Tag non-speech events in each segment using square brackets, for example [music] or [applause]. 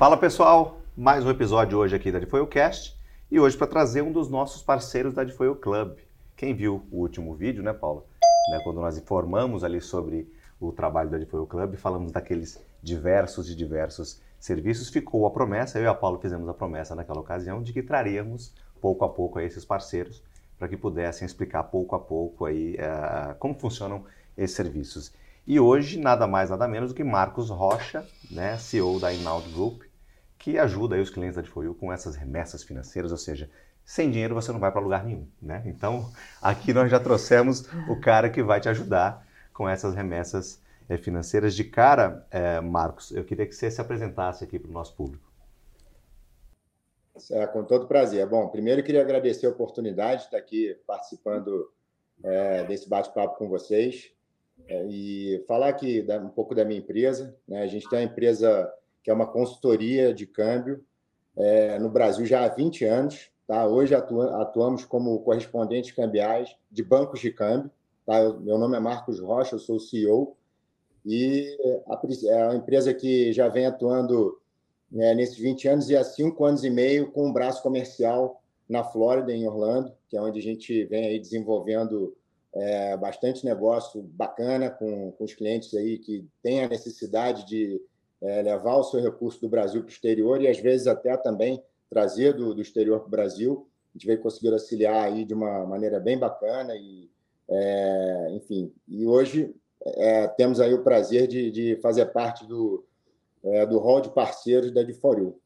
Fala pessoal, mais um episódio hoje aqui da Cast e hoje para trazer um dos nossos parceiros da Difoio Club. Quem viu o último vídeo, né, Paula? Né, quando nós informamos ali sobre o trabalho da Difoio Club, falamos daqueles diversos e diversos serviços, ficou a promessa, eu e a Paula fizemos a promessa naquela ocasião de que traríamos pouco a pouco esses parceiros para que pudessem explicar pouco a pouco aí uh, como funcionam esses serviços. E hoje, nada mais, nada menos do que Marcos Rocha, né, CEO da Inaud Group, que ajuda os clientes da Difoyu com essas remessas financeiras, ou seja, sem dinheiro você não vai para lugar nenhum, né? Então, aqui nós já trouxemos o cara que vai te ajudar com essas remessas é, financeiras. De cara, é, Marcos, eu queria que você se apresentasse aqui para o nosso público. É, com todo prazer. Bom, primeiro eu queria agradecer a oportunidade de estar aqui participando é, desse bate-papo com vocês é, e falar aqui um pouco da minha empresa. Né? A gente tem uma empresa que é uma consultoria de câmbio é, no Brasil já há 20 anos. Tá? Hoje atuamos como correspondentes cambiais de bancos de câmbio. Tá? Eu, meu nome é Marcos Rocha, eu sou o CEO. E a, é uma empresa que já vem atuando né, nesses 20 anos e há cinco anos e meio com um braço comercial na Flórida, em Orlando, que é onde a gente vem aí desenvolvendo é, bastante negócio bacana com, com os clientes aí que têm a necessidade de é, levar o seu recurso do Brasil para o exterior e às vezes até também trazer do, do exterior para o Brasil. A gente veio conseguir auxiliar aí de uma maneira bem bacana e, é, enfim, e hoje é, temos aí o prazer de, de fazer parte do, é, do hall de parceiros da Diforio.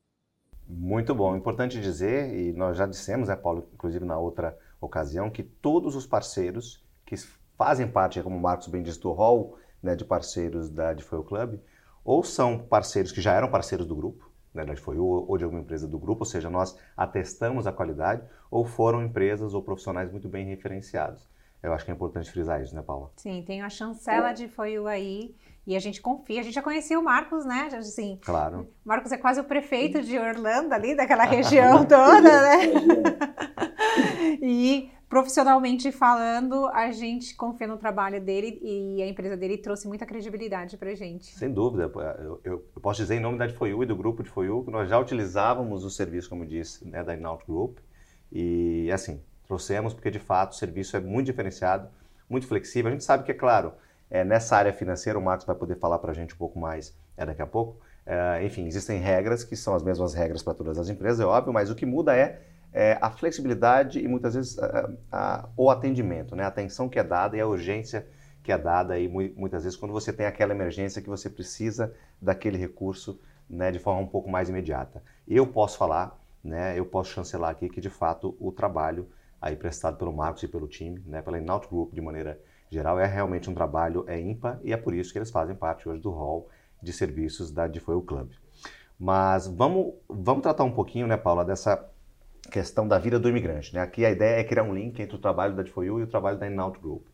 Muito bom. Importante dizer, e nós já dissemos, né, Paulo, inclusive na outra ocasião, que todos os parceiros que fazem parte, como o Marcos bem disse, do hall né, de parceiros da Difoio Club, ou são parceiros que já eram parceiros do grupo, né, da Difoio, ou de alguma empresa do grupo, ou seja, nós atestamos a qualidade, ou foram empresas ou profissionais muito bem referenciados. Eu acho que é importante frisar isso, né, Paula? Sim, tem a chancela de Foiu aí, e a gente confia. A gente já conhecia o Marcos, né? Assim, claro. O Marcos é quase o prefeito de Orlando ali, daquela [laughs] região toda, né? [laughs] e profissionalmente falando, a gente confia no trabalho dele e a empresa dele trouxe muita credibilidade para gente. Sem dúvida. Eu, eu, posso dizer em nome da Foiu e do grupo de Foiu que nós já utilizávamos o serviço, como disse, né, da Inaut Group. E, assim, trouxemos porque, de fato, o serviço é muito diferenciado, muito flexível. A gente sabe que, é claro, é, nessa área financeira, o Marcos vai poder falar para a gente um pouco mais é, daqui a pouco. É, enfim, existem regras que são as mesmas regras para todas as empresas, é óbvio, mas o que muda é, é a flexibilidade e muitas vezes a, a, o atendimento, né? a atenção que é dada e a urgência que é dada e muitas vezes quando você tem aquela emergência que você precisa daquele recurso né, de forma um pouco mais imediata. Eu posso falar, né, eu posso chancelar aqui que de fato o trabalho aí prestado pelo Marcos e pelo time, né, pela Inaut Group de maneira geral, é realmente um trabalho é ímpar e é por isso que eles fazem parte hoje do hall de serviços da Difoil Club. Mas vamos, vamos tratar um pouquinho, né, Paula, dessa questão da vida do imigrante. Né? Aqui a ideia é criar um link entre o trabalho da Difoil e o trabalho da Inaut Group.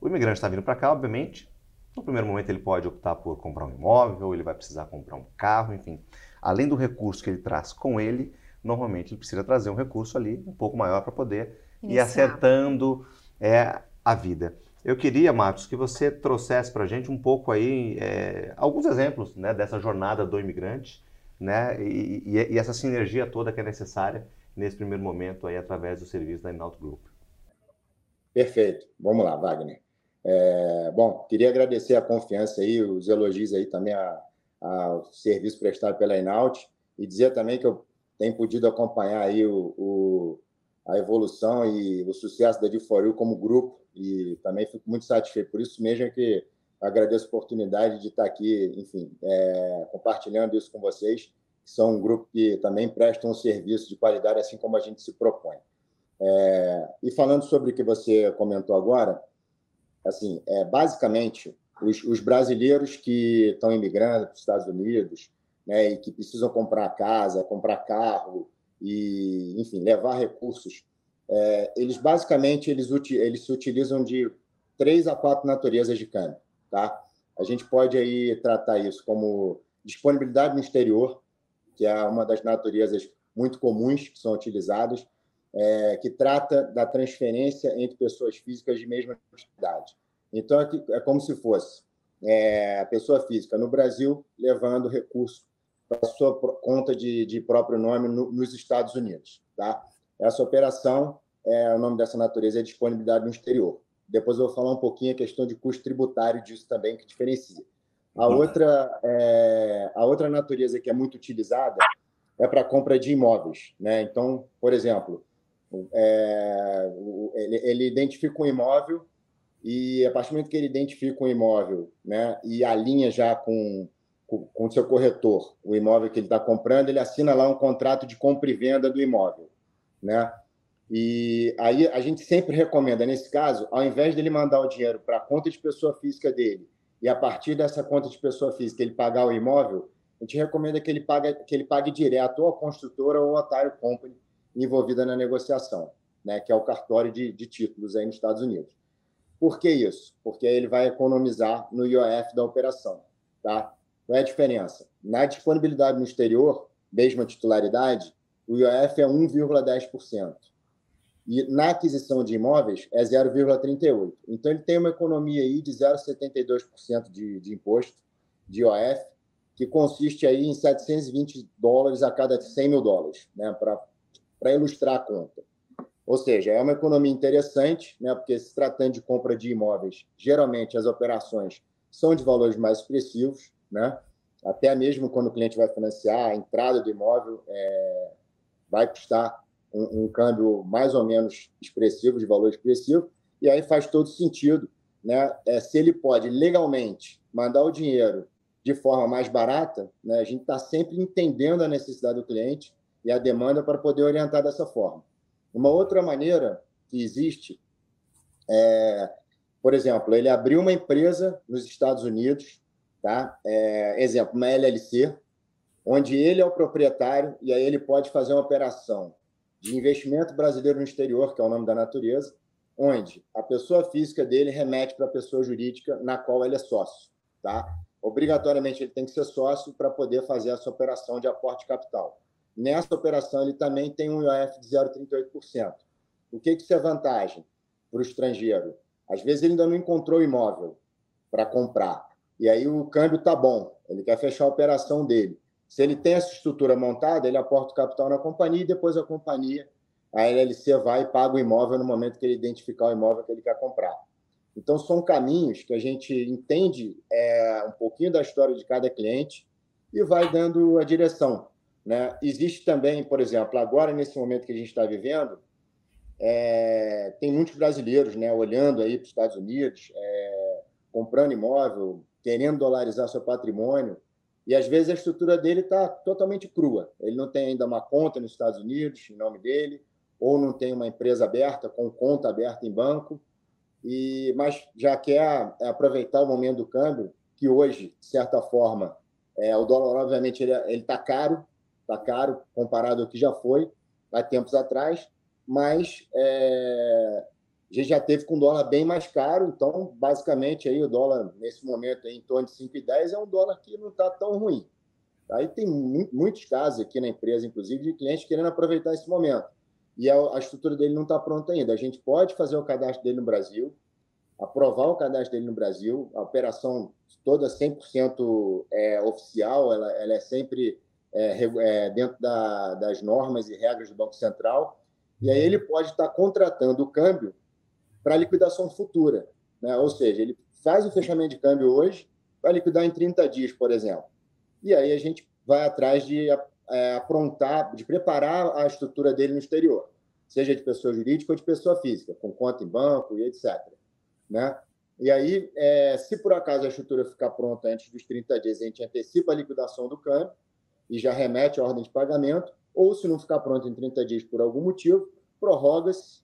O imigrante está vindo para cá, obviamente, no primeiro momento ele pode optar por comprar um imóvel, ele vai precisar comprar um carro, enfim. Além do recurso que ele traz com ele, normalmente ele precisa trazer um recurso ali um pouco maior para poder Iniciar. ir acertando é, a vida. Eu queria, Marcos, que você trouxesse para a gente um pouco aí é, alguns exemplos né, dessa jornada do imigrante, né, e, e, e, essa sinergia toda que é necessária nesse primeiro momento aí através do serviço da Inaut Group. Perfeito. Vamos lá, Wagner. É, bom, queria agradecer a confiança aí, os elogios aí também ao serviço prestado pela Inaut e dizer também que eu tenho podido acompanhar aí o, o a evolução e o sucesso da Diforio como grupo e também fico muito satisfeito por isso mesmo é que agradeço a oportunidade de estar aqui, enfim, é, compartilhando isso com vocês, são um grupo que também presta um serviço de qualidade assim como a gente se propõe. É, e falando sobre o que você comentou agora, assim, é, basicamente os, os brasileiros que estão imigrando para os Estados Unidos, né, e que precisam comprar casa, comprar carro, e, enfim, levar recursos, é, eles basicamente eles, eles se utilizam de três a quatro naturezas de câmbio, tá? A gente pode aí tratar isso como disponibilidade no exterior, que é uma das naturezas muito comuns que são utilizadas, é, que trata da transferência entre pessoas físicas de mesma idade. Então, é, é como se fosse é, a pessoa física no Brasil levando recurso para sua conta de, de próprio nome no, nos Estados Unidos. Tá? Essa operação, é, o nome dessa natureza é disponibilidade no exterior. Depois eu vou falar um pouquinho a questão de custo tributário disso também, que diferencia. A outra, é, a outra natureza que é muito utilizada é para compra de imóveis. Né? Então, por exemplo, é, ele, ele, identifica um imóvel e, a partir do momento que ele identifica um imóvel né, e alinha já com com o seu corretor o imóvel que ele está comprando, ele assina lá um contrato de compra e venda do imóvel. Né? E aí a gente sempre recomenda, nesse caso, ao invés dele mandar o dinheiro para a conta de pessoa física dele e a partir dessa conta de pessoa física ele pagar o imóvel, a gente recomenda que ele pague, que ele pague direto ou a construtora ou a Otário Company envolvida na negociação, né? que é o cartório de, de títulos aí nos Estados Unidos. Por que isso? Porque ele vai economizar no IOF da operação. Tá? Qual é a diferença? Na disponibilidade no exterior, mesma titularidade, o IOF é 1,10%. E na aquisição de imóveis é 0,38%. Então, ele tem uma economia aí de 0,72% de, de imposto de IOF, que consiste aí em 720 dólares a cada 100 mil dólares, né, para ilustrar a conta. Ou seja, é uma economia interessante, né, porque se tratando de compra de imóveis, geralmente as operações são de valores mais expressivos, né? Até mesmo quando o cliente vai financiar, a entrada do imóvel é, vai custar um, um, câmbio mais ou menos expressivo, de valor expressivo, e aí faz todo sentido, né? É, se ele pode legalmente mandar o dinheiro de forma mais barata, né? A gente está sempre entendendo a necessidade do cliente e a demanda para poder orientar dessa forma. Uma outra maneira que existe é, por exemplo, ele abriu uma empresa nos Estados Unidos Tá? É, exemplo, uma LLC, onde ele é o proprietário e aí ele pode fazer uma operação de investimento brasileiro no exterior, que é o nome da natureza, onde a pessoa física dele remete para a pessoa jurídica na qual ele é sócio. Tá? Obrigatoriamente ele tem que ser sócio para poder fazer essa operação de aporte de capital. Nessa operação ele também tem um IOF de 0,38%. O que, que é vantagem para o estrangeiro? Às vezes ele ainda não encontrou imóvel para comprar e aí o câmbio está bom, ele quer fechar a operação dele. Se ele tem essa estrutura montada, ele aporta o capital na companhia e depois a companhia, a LLC, vai e paga o imóvel no momento que ele identificar o imóvel que ele quer comprar. Então, são caminhos que a gente entende é, um pouquinho da história de cada cliente e vai dando a direção. Né? Existe também, por exemplo, agora, nesse momento que a gente está vivendo, é, tem muitos brasileiros né, olhando aí para os Estados Unidos, é, comprando imóvel, querendo dolarizar seu patrimônio, e às vezes a estrutura dele está totalmente crua. Ele não tem ainda uma conta nos Estados Unidos em nome dele, ou não tem uma empresa aberta com conta aberta em banco, e mas já quer aproveitar o momento do câmbio, que hoje, de certa forma, é, o dólar, obviamente, ele está caro, está caro comparado ao que já foi há tempos atrás, mas é, a gente já teve com dólar bem mais caro, então, basicamente, aí o dólar, nesse momento, em torno de 5,10, é um dólar que não está tão ruim. Aí tem muitos casos aqui na empresa, inclusive, de clientes querendo aproveitar esse momento. E a, a estrutura dele não está pronta ainda. A gente pode fazer o cadastro dele no Brasil, aprovar o cadastro dele no Brasil, a operação toda 100% é, oficial, ela, ela é sempre é, é, dentro da, das normas e regras do Banco Central, e aí ele pode estar tá contratando o câmbio para liquidação futura. Né? Ou seja, ele faz o fechamento de câmbio hoje para liquidar em 30 dias, por exemplo. E aí a gente vai atrás de é, aprontar, de preparar a estrutura dele no exterior, seja de pessoa jurídica ou de pessoa física, com conta em banco e etc. Né? E aí, é, se por acaso a estrutura ficar pronta antes dos 30 dias, a gente antecipa a liquidação do câmbio e já remete a ordem de pagamento, ou se não ficar pronto em 30 dias por algum motivo, prorroga-se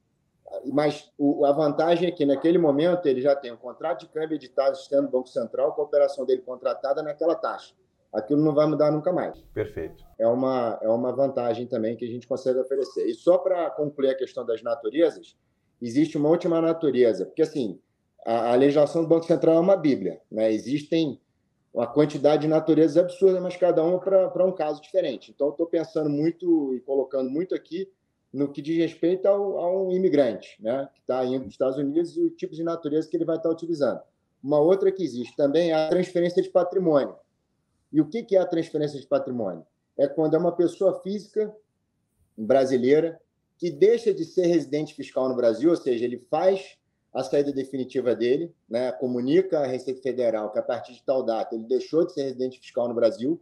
mas o, a vantagem é que, naquele momento, ele já tem um contrato de câmbio editado estando no Banco Central com a operação dele contratada naquela taxa. Aquilo não vai mudar nunca mais. Perfeito. É uma, é uma vantagem também que a gente consegue oferecer. E só para concluir a questão das naturezas, existe uma última natureza, porque assim, a, a legislação do Banco Central é uma bíblia. Né? Existem uma quantidade de naturezas absurda, mas cada uma para um caso diferente. Então, estou pensando muito e colocando muito aqui no que diz respeito ao, imigrante, né, que está indo para os Estados Unidos e o tipo de natureza que ele vai estar utilizando. Uma outra que existe também é a transferência de patrimônio. E o que é a transferência de patrimônio? É quando é uma pessoa física brasileira que deixa de ser residente fiscal no Brasil, ou seja, ele faz a saída definitiva dele, né, comunica à Receita Federal que a partir de tal data ele deixou de ser residente fiscal no Brasil,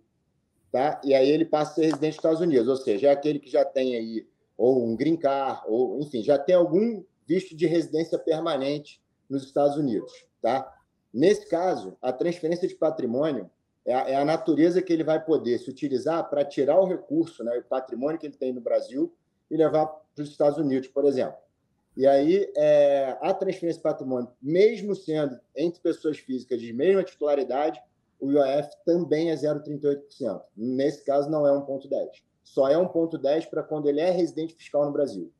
tá? E aí ele passa a ser residente dos Estados Unidos, ou seja, é aquele que já tem aí ou um green card, ou enfim, já tem algum visto de residência permanente nos Estados Unidos, tá? Nesse caso, a transferência de patrimônio é a, é a natureza que ele vai poder se utilizar para tirar o recurso, né, o patrimônio que ele tem no Brasil e levar para os Estados Unidos, por exemplo. E aí, é, a transferência de patrimônio, mesmo sendo entre pessoas físicas de mesma titularidade, o IOF também é 0,38%. Nesse caso, não é 1,10%. Só é 1,10% para quando ele é residente fiscal no Brasil.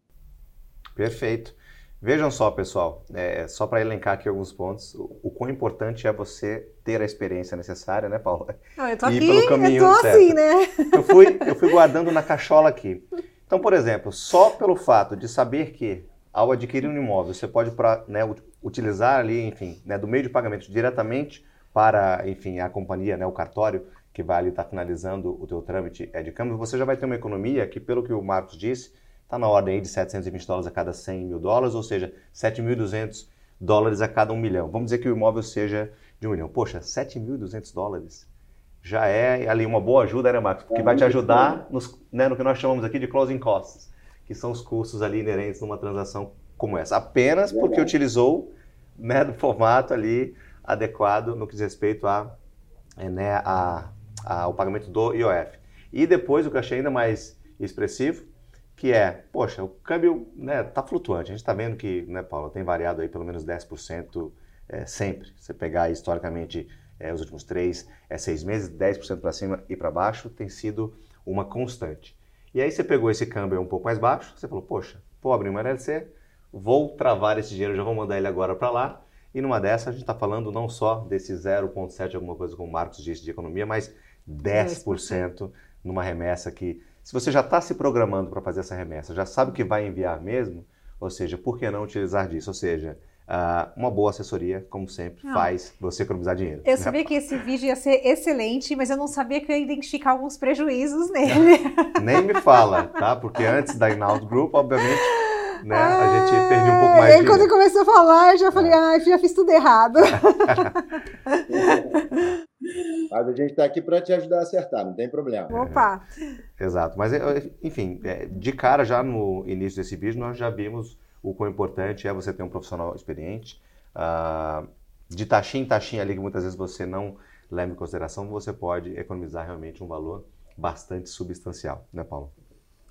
Perfeito. Vejam só, pessoal, é, só para elencar aqui alguns pontos, o, o, quão importante é você ter a experiência necessária, né, Paula? Não, eu tô aqui, pelo caminho eu tô certo. assim, né? Eu fui, eu fui guardando na cachola aqui. Então, por exemplo, só pelo fato de saber que ao adquirir um imóvel você pode pra, né, utilizar ali, enfim, né, do meio de pagamento diretamente para, enfim, a companhia, né, o cartório que vai ali estar tá finalizando o teu trâmite é de câmbio, você já vai ter uma economia que, pelo que o Marcos disse, está na ordem aí de 720 dólares a cada 100 mil dólares, ou seja, 7.200 dólares a cada um milhão. Vamos dizer que o imóvel seja de um milhão. Poxa, 7.200 dólares já é ali uma boa ajuda, né, Marcos? Que vai te ajudar nos, né, no que nós chamamos aqui de closing costs, que são os custos ali inerentes numa transação como essa. Apenas porque utilizou né, do formato ali adequado no que diz respeito a, é, né, a, a, ao pagamento do IOF. E depois o que achei ainda mais expressivo que é, poxa, o câmbio né, tá flutuante. A gente está vendo que, né, Paulo, tem variado aí pelo menos 10% é, sempre. Você pegar historicamente é, os últimos três, é, seis meses, 10% para cima e para baixo tem sido uma constante. E aí você pegou esse câmbio um pouco mais baixo, você falou, poxa, vou abrir uma LLC, vou travar esse dinheiro, já vou mandar ele agora para lá. E numa dessa a gente está falando não só desse 0,7, alguma coisa como o Marcos disse de economia, mas 10%, 10%. numa remessa que se você já está se programando para fazer essa remessa, já sabe que vai enviar mesmo, ou seja, por que não utilizar disso? Ou seja, Uh, uma boa assessoria, como sempre, não. faz você economizar dinheiro. Eu né? sabia que esse vídeo ia ser excelente, mas eu não sabia que eu ia identificar alguns prejuízos [laughs] nele. Nem me fala, tá? Porque antes da Inaud Group, obviamente, né, a gente perdeu um pouco mais de E quando começou a falar, eu já falei, é. ah, já fiz tudo errado. [laughs] Mas a gente está aqui para te ajudar a acertar, não tem problema. Opa! É, exato. Mas, enfim, é, de cara, já no início desse vídeo, nós já vimos o quão importante é você ter um profissional experiente. Uh, de taxinha em taxinha ali, que muitas vezes você não leva em consideração, você pode economizar realmente um valor bastante substancial, né, Paulo?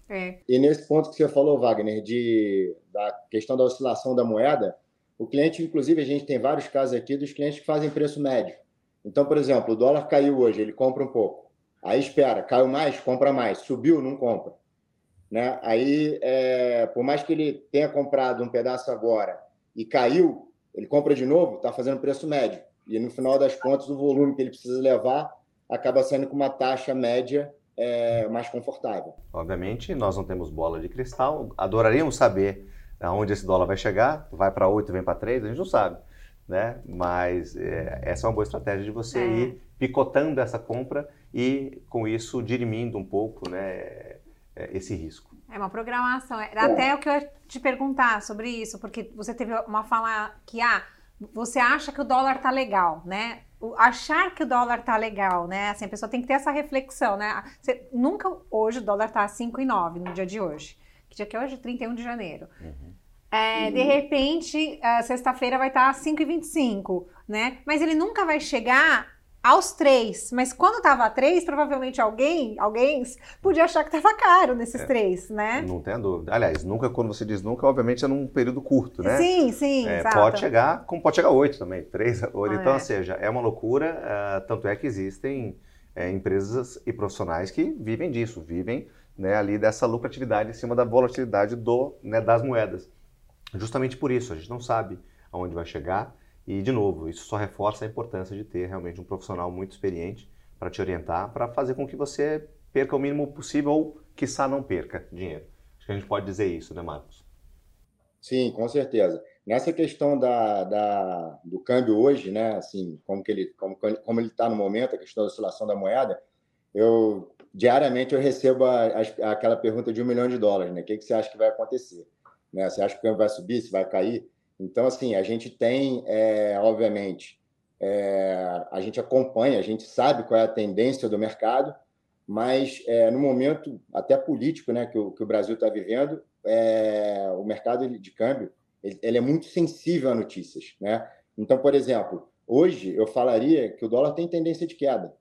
É. E nesse ponto que você falou, Wagner, de, da questão da oscilação da moeda, o cliente, inclusive, a gente tem vários casos aqui dos clientes que fazem preço médio. Então, por exemplo, o dólar caiu hoje, ele compra um pouco. Aí espera, caiu mais, compra mais. Subiu, não compra. Né? Aí, é, por mais que ele tenha comprado um pedaço agora e caiu, ele compra de novo, está fazendo preço médio. E no final das contas, o volume que ele precisa levar acaba saindo com uma taxa média é, mais confortável. Obviamente, nós não temos bola de cristal, adoraríamos saber aonde esse dólar vai chegar, vai para 8, vem para 3, a gente não sabe né? Mas é, essa é uma boa estratégia de você é. ir picotando essa compra e com isso dirimindo um pouco, né? É, esse risco. É uma programação. Era é. até o que eu ia te perguntar sobre isso, porque você teve uma fala que ah, você acha que o dólar tá legal, né? Achar que o dólar tá legal, né? Assim, a pessoa tem que ter essa reflexão, né? Você, nunca hoje o dólar tá 5,9 no dia de hoje. Que dia que é hoje? 31 de janeiro. Uhum. É, uhum. De repente, sexta-feira vai estar 5,25, né? Mas ele nunca vai chegar aos três. Mas quando tava três, provavelmente alguém, alguém podia achar que tava caro nesses é, três, né? Não tem dúvida. Aliás, nunca, quando você diz nunca, obviamente é num período curto, né? Sim, sim. É, pode chegar, como pode chegar oito também, três, [laughs] oito. Ah, então, é. ou seja, é uma loucura. Uh, tanto é que existem é, empresas e profissionais que vivem disso, vivem né, ali dessa lucratividade em cima da volatilidade do, né, das moedas. Justamente por isso, a gente não sabe aonde vai chegar e, de novo, isso só reforça a importância de ter realmente um profissional muito experiente para te orientar, para fazer com que você perca o mínimo possível ou, quiçá, não perca dinheiro. Acho que a gente pode dizer isso, né, Marcos? Sim, com certeza. nessa questão da, da, do câmbio hoje, né, assim, como que ele como, como ele está no momento, a questão da oscilação da moeda, eu diariamente eu recebo a, a, aquela pergunta de um milhão de dólares, né? O que, que você acha que vai acontecer? Né? Você acha que o câmbio vai subir, se vai cair? Então, assim, a gente tem, é, obviamente, é, a gente acompanha, a gente sabe qual é a tendência do mercado, mas é, no momento até político né, que, o, que o Brasil está vivendo, é, o mercado de câmbio ele, ele, é muito sensível a notícias. Né? Então, por exemplo, hoje eu falaria que o dólar tem tendência de queda,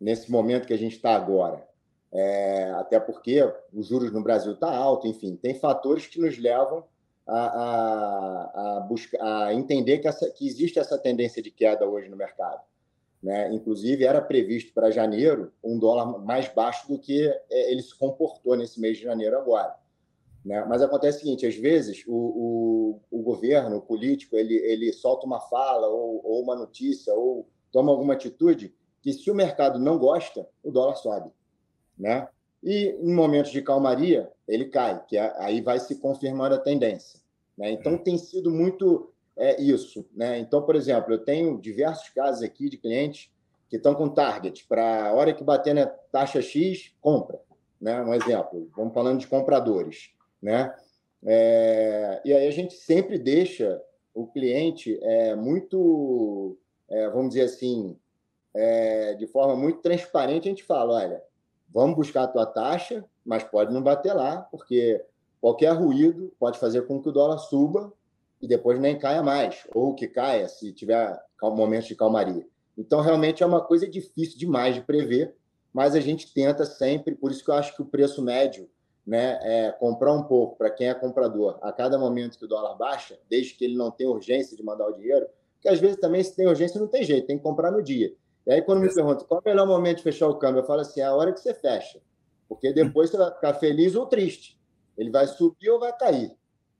nesse momento que a gente está agora. É, até porque os juros no Brasil estão tá alto, enfim, tem fatores que nos levam a, a, a, buscar, a entender que, essa, que existe essa tendência de queda hoje no mercado. Né? Inclusive, era previsto para janeiro um dólar mais baixo do que é, ele se comportou nesse mês de janeiro agora. Né? Mas acontece o seguinte: às vezes o, o, o governo, o político, ele, ele solta uma fala ou, ou uma notícia ou toma alguma atitude que, se o mercado não gosta, o dólar sobe. Né? E em momentos de calmaria, ele cai, que é, aí vai se confirmando a tendência. Né? Então, tem sido muito é, isso. Né? Então, por exemplo, eu tenho diversos casos aqui de clientes que estão com target para a hora que bater na taxa X, compra. Né? Um exemplo, vamos falando de compradores. Né? É, e aí a gente sempre deixa o cliente é, muito, é, vamos dizer assim, é, de forma muito transparente, a gente fala, olha, vamos buscar a tua taxa, mas pode não bater lá, porque qualquer ruído pode fazer com que o dólar suba e depois nem caia mais, ou que caia se tiver momentos de calmaria. Então, realmente é uma coisa difícil demais de prever, mas a gente tenta sempre, por isso que eu acho que o preço médio, né, é comprar um pouco para quem é comprador a cada momento que o dólar baixa, desde que ele não tenha urgência de mandar o dinheiro, porque às vezes também se tem urgência não tem jeito, tem que comprar no dia. E aí, quando me perguntam qual é o melhor momento de fechar o câmbio, eu falo assim: é a hora que você fecha. Porque depois você vai ficar feliz ou triste. Ele vai subir ou vai cair.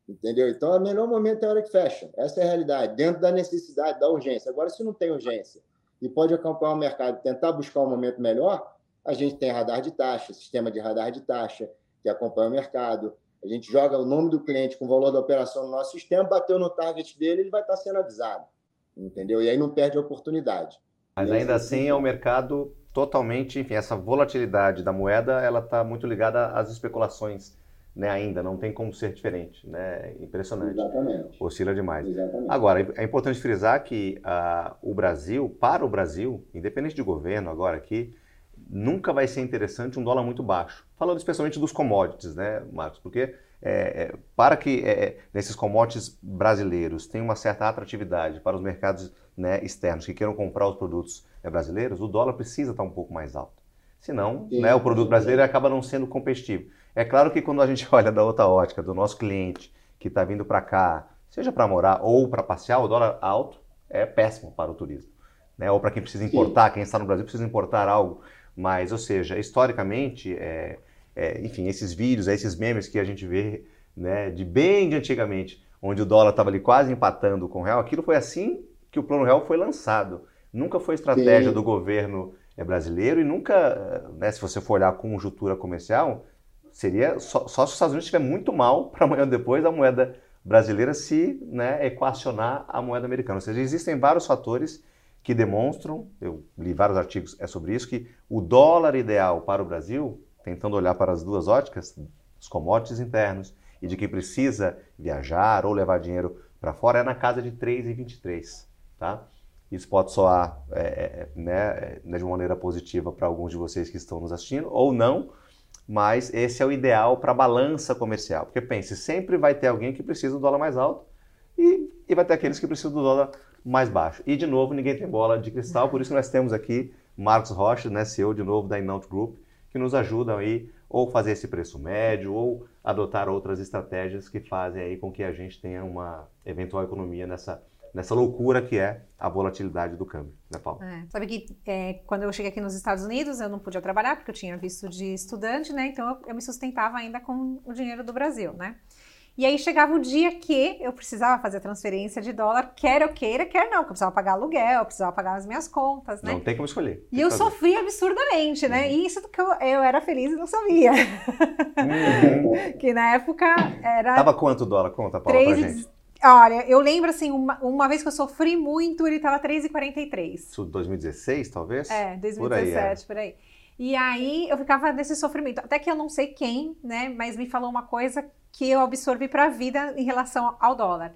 Entendeu? Então, o melhor momento é a hora que fecha. Essa é a realidade, dentro da necessidade, da urgência. Agora, se não tem urgência e pode acompanhar o mercado tentar buscar um momento melhor, a gente tem radar de taxa, sistema de radar de taxa, que acompanha o mercado. A gente joga o nome do cliente com o valor da operação no nosso sistema, bateu no target dele, ele vai estar sendo avisado. Entendeu? E aí não perde a oportunidade. Mas ainda assim é um mercado totalmente, enfim, essa volatilidade da moeda, ela está muito ligada às especulações, né? Ainda não tem como ser diferente, né? Impressionante. Exatamente. Oscila demais. Exatamente. Agora é importante frisar que uh, o Brasil, para o Brasil, independente de governo agora aqui, nunca vai ser interessante um dólar muito baixo. Falando especialmente dos commodities, né, Marcos? Porque é, é, para que é, nesses commodities brasileiros tenha uma certa atratividade para os mercados né, externos que queiram comprar os produtos é, brasileiros, o dólar precisa estar um pouco mais alto. Senão, Sim, né, o produto brasileiro acaba não sendo competitivo. É claro que quando a gente [laughs] olha da outra ótica, do nosso cliente que está vindo para cá, seja para morar ou para passear, o dólar alto é péssimo para o turismo. Né? Ou para quem precisa importar, Sim. quem está no Brasil precisa importar algo. Mas, ou seja, historicamente, é, é, enfim, esses vídeos, esses memes que a gente vê né, de bem de antigamente, onde o dólar estava ali quase empatando com o real, aquilo foi assim que o Plano Real foi lançado. Nunca foi estratégia Sim. do governo eh, brasileiro e nunca, né, se você for olhar a conjuntura comercial, seria só, só se os Estados Unidos estiver muito mal [laughs] para amanhã depois a moeda brasileira se né, equacionar a moeda americana. Ou seja, existem vários fatores que demonstram, eu li vários artigos é sobre isso, que o dólar ideal para o Brasil, tentando olhar para as duas óticas, os commodities internos e de quem precisa viajar ou levar dinheiro para fora, é na casa de 3,23 tá? Isso pode soar é, é né, é, né, de uma maneira positiva para alguns de vocês que estão nos assistindo, ou não, mas esse é o ideal para a balança comercial. Porque pense, sempre vai ter alguém que precisa do dólar mais alto e, e vai ter aqueles que precisam do dólar mais baixo. E, de novo, ninguém tem bola de cristal, por isso nós temos aqui Marcos Rocha, né, CEO de novo da Inaut Group, que nos ajudam aí ou fazer esse preço médio ou adotar outras estratégias que fazem aí com que a gente tenha uma eventual economia nessa nessa loucura que é a volatilidade do câmbio, né, Paulo? É, sabe que é, quando eu cheguei aqui nos Estados Unidos, eu não podia trabalhar porque eu tinha visto de estudante, né? Então eu, eu me sustentava ainda com o dinheiro do Brasil, né? E aí chegava o dia que eu precisava fazer a transferência de dólar, quer eu queira, quer não, porque eu precisava pagar aluguel, eu precisava pagar as minhas contas, né? Não tem como escolher. E eu fazer. sofria absurdamente, né? Uhum. E isso que eu, eu era feliz e não sabia. Uhum. [laughs] que na época era... Tava quanto o dólar? Conta, Paulo, 3, pra gente Olha, eu lembro assim, uma, uma vez que eu sofri muito, ele estava 3,43. Isso 2016, talvez? É, 2017, por aí, é. por aí. E aí eu ficava nesse sofrimento. Até que eu não sei quem, né? Mas me falou uma coisa que eu absorvi para a vida em relação ao dólar.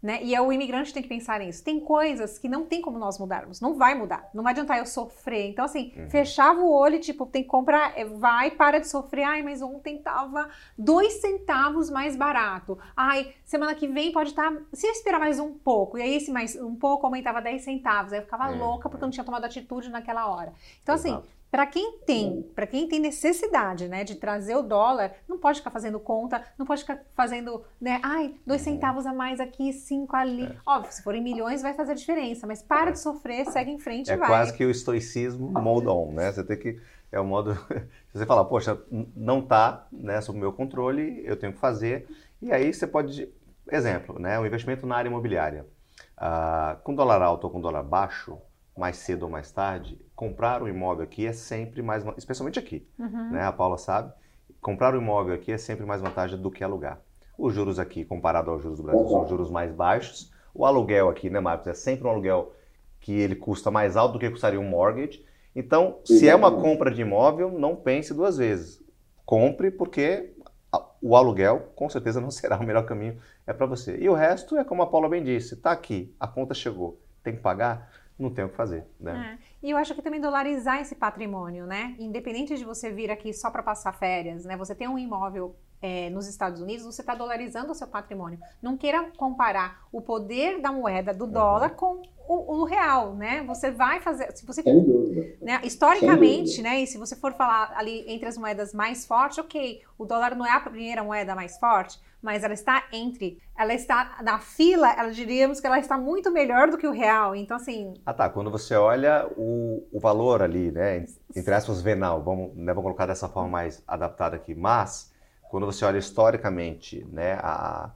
Né? E é o imigrante tem que pensar nisso. Tem coisas que não tem como nós mudarmos. Não vai mudar. Não vai adiantar eu sofrer. Então, assim, uhum. fechava o olho, tipo, tem que comprar, é, vai, para de sofrer. Ai, mas ontem tava dois centavos mais barato. Ai, semana que vem pode estar. Tá... Se eu esperar mais um pouco, e aí esse mais um pouco aumentava 10 centavos. Aí eu ficava é, louca porque é. eu não tinha tomado atitude naquela hora. Então, assim, Exato. assim, para quem tem, para quem tem necessidade, né, de trazer o dólar, não pode ficar fazendo conta, não pode ficar fazendo, né, ai, dois uhum. centavos a mais aqui, cinco ali. É. Óbvio, se forem milhões vai fazer diferença, mas para é. de sofrer, segue em frente é e vai. É quase que o estoicismo mode on, né? Você tem que é o modo [laughs] se você falar, poxa, não tá, né, sob o meu controle, eu tenho que fazer. E aí você pode, exemplo, né, um investimento na área imobiliária. Ah, com dólar alto ou com dólar baixo, mais cedo ou mais tarde, comprar um imóvel aqui é sempre mais, especialmente aqui, uhum. né? A Paula sabe, comprar um imóvel aqui é sempre mais vantagem do que alugar. Os juros aqui, comparado aos juros do Brasil, são juros mais baixos. O aluguel aqui, né, Marcos, é sempre um aluguel que ele custa mais alto do que custaria um mortgage. Então, se é uma compra de imóvel, não pense duas vezes. Compre porque o aluguel com certeza [laughs] não será o melhor caminho é para você. E o resto é como a Paula bem disse, está aqui, a conta chegou, tem que pagar, não tem o que fazer, né? É. E eu acho que também dolarizar esse patrimônio, né? Independente de você vir aqui só para passar férias, né? Você tem um imóvel é, nos Estados Unidos, você está dolarizando o seu patrimônio. Não queira comparar o poder da moeda do dólar com o, o, real, né? Você vai fazer, se você, Sem dúvida. Né, historicamente, Sem né? E se você for falar ali entre as moedas mais fortes, ok, o dólar não é a primeira moeda mais forte, mas ela está entre, ela está na fila, ela diríamos que ela está muito melhor do que o real. Então, assim. Ah, tá. Quando você olha o, o valor ali, né? Entre aspas, venal, vamos, né, vamos colocar dessa forma mais adaptada aqui, mas quando você olha historicamente, né, a,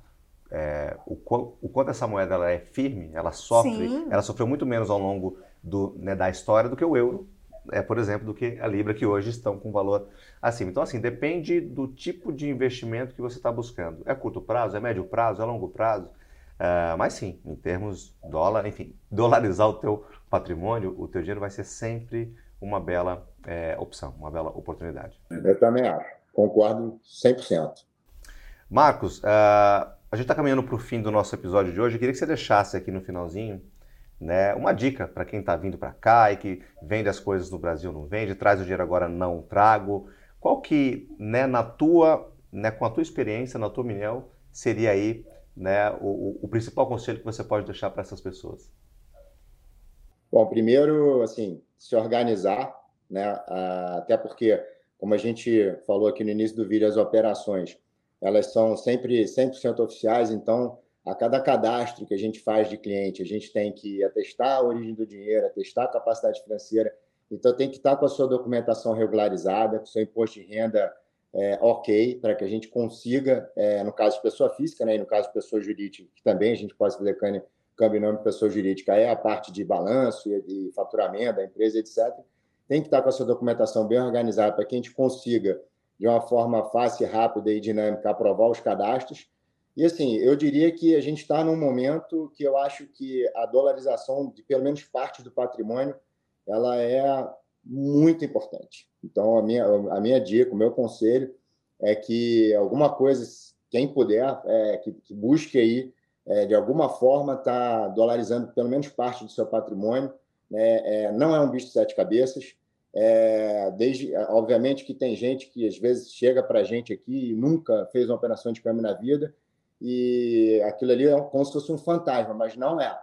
é, o, o, quanto essa moeda ela é firme, ela sofre, Sim. ela sofreu muito menos ao longo do, né, da história do que o euro, é, por exemplo, do que a Libra, que hoje estão com valor acima. Então, assim, depende do tipo de investimento que você está buscando. É curto prazo, é médio prazo, é longo prazo? Uh, mas sim, em termos dólar, enfim, dolarizar o teu patrimônio, o teu dinheiro vai ser sempre uma bela é, opção, uma bela oportunidade. Eu também acho, concordo 100%. Marcos, uh, a gente está caminhando para o fim do nosso episódio de hoje. Eu queria que você deixasse aqui no finalzinho né, uma dica para quem está vindo para cá e que vende as coisas no Brasil, não vende, traz o dinheiro agora, não trago. Qual que, né, na tua, né, com a tua experiência, na tua opinião, seria aí né, o, o principal conselho que você pode deixar para essas pessoas? Bom, primeiro, assim, se organizar, né, até porque, como a gente falou aqui no início do vídeo, as operações, elas são sempre 100% oficiais, então, a cada cadastro que a gente faz de cliente, a gente tem que atestar a origem do dinheiro, atestar a capacidade financeira, então, tem que estar com a sua documentação regularizada, com o seu imposto de renda é, ok, para que a gente consiga, é, no caso de pessoa física, né, e no caso de pessoa jurídica, que também a gente pode fazer câmbio em nome de pessoa jurídica, é a parte de balanço e, e faturamento da empresa, etc. Tem que estar com a sua documentação bem organizada para que a gente consiga, de uma forma fácil, rápida e dinâmica, aprovar os cadastros. E assim, eu diria que a gente está num momento que eu acho que a dolarização de pelo menos parte do patrimônio ela é muito importante. Então, a minha, a minha dica, o meu conselho é que alguma coisa, quem puder, é, que, que, busque aí, é, de alguma forma, tá dolarizando pelo menos parte do seu patrimônio. Né? É, não é um bicho de sete cabeças. É, desde, obviamente que tem gente que às vezes chega para a gente aqui e nunca fez uma operação de câmbio na vida e aquilo ali é como se fosse um fantasma, mas não é.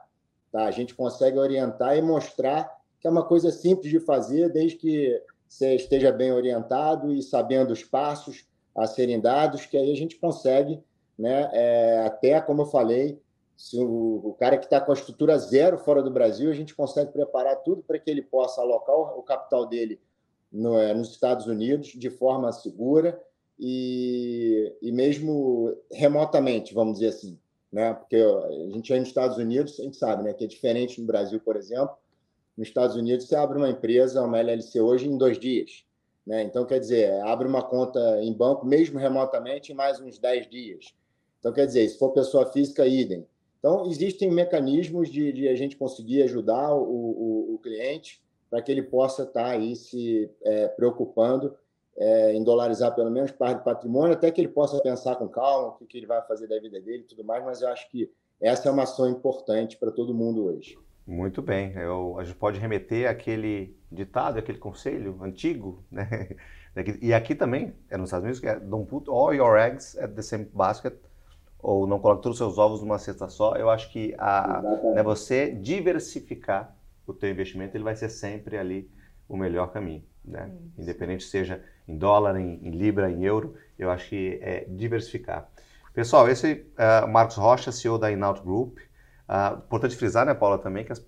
Tá? A gente consegue orientar e mostrar que é uma coisa simples de fazer, desde que você esteja bem orientado e sabendo os passos a serem dados, que aí a gente consegue, né, é, até como eu falei, se o, o cara que está com a estrutura zero fora do Brasil, a gente consegue preparar tudo para que ele possa alocar o, o capital dele no, é, nos Estados Unidos de forma segura e, e mesmo remotamente, vamos dizer assim, né? Porque a gente aí nos Estados Unidos, a gente sabe, né, que é diferente no Brasil, por exemplo, nos Estados Unidos, você abre uma empresa, uma LLC hoje, em dois dias. Né? Então, quer dizer, abre uma conta em banco, mesmo remotamente, em mais uns 10 dias. Então, quer dizer, se for pessoa física, idem. Então, existem mecanismos de, de a gente conseguir ajudar o, o, o cliente para que ele possa estar tá aí se é, preocupando é, em dolarizar pelo menos parte do patrimônio, até que ele possa pensar com calma o que, que ele vai fazer da vida dele e tudo mais, mas eu acho que essa é uma ação importante para todo mundo hoje. Muito bem. Eu, a gente pode remeter aquele ditado, aquele conselho antigo, [laughs] né? E aqui também, é nos Estados Unidos, que é don't put all your eggs at the same basket, ou não coloque todos os seus ovos numa cesta só. Eu acho que a, né, você diversificar o teu investimento, ele vai ser sempre ali o melhor caminho, né? Independente seja em dólar, em, em, libra, em euro, eu acho que é diversificar. Pessoal, esse é uh, Marcos Rocha, CEO da Inaut Group. Uh, importante frisar, né, Paula, também que as,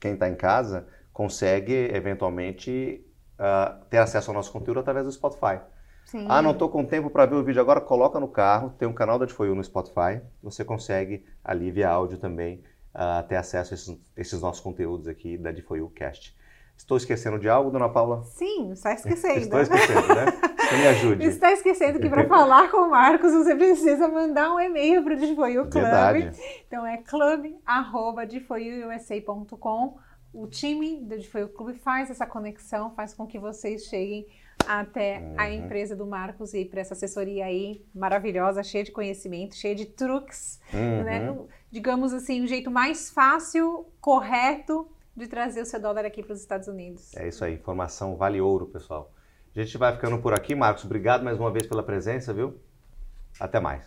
quem está em casa consegue eventualmente uh, ter acesso ao nosso conteúdo através do Spotify. Sim. Ah, não estou com tempo para ver o vídeo agora? Coloca no carro, tem um canal da Difoyu no Spotify, você consegue ali via áudio também uh, ter acesso a esses, esses, nossos conteúdos aqui da Difoyu Cast. Estou esquecendo de algo, dona Paula? Sim, está [laughs] esquecendo. Estou esquecendo, né? Então me ajude. Está esquecendo que para falar com o Marcos você precisa mandar um e-mail para o Difoyu Club. Verdade. Então é club.difoyuusa.com o time do Foi o Clube faz essa conexão, faz com que vocês cheguem até uhum. a empresa do Marcos e para essa assessoria aí maravilhosa, cheia de conhecimento, cheia de truques, uhum. né? Digamos assim, um jeito mais fácil, correto de trazer o seu dólar aqui para os Estados Unidos. É isso aí, informação vale ouro, pessoal. A gente vai ficando por aqui, Marcos. Obrigado mais uma vez pela presença, viu? Até mais.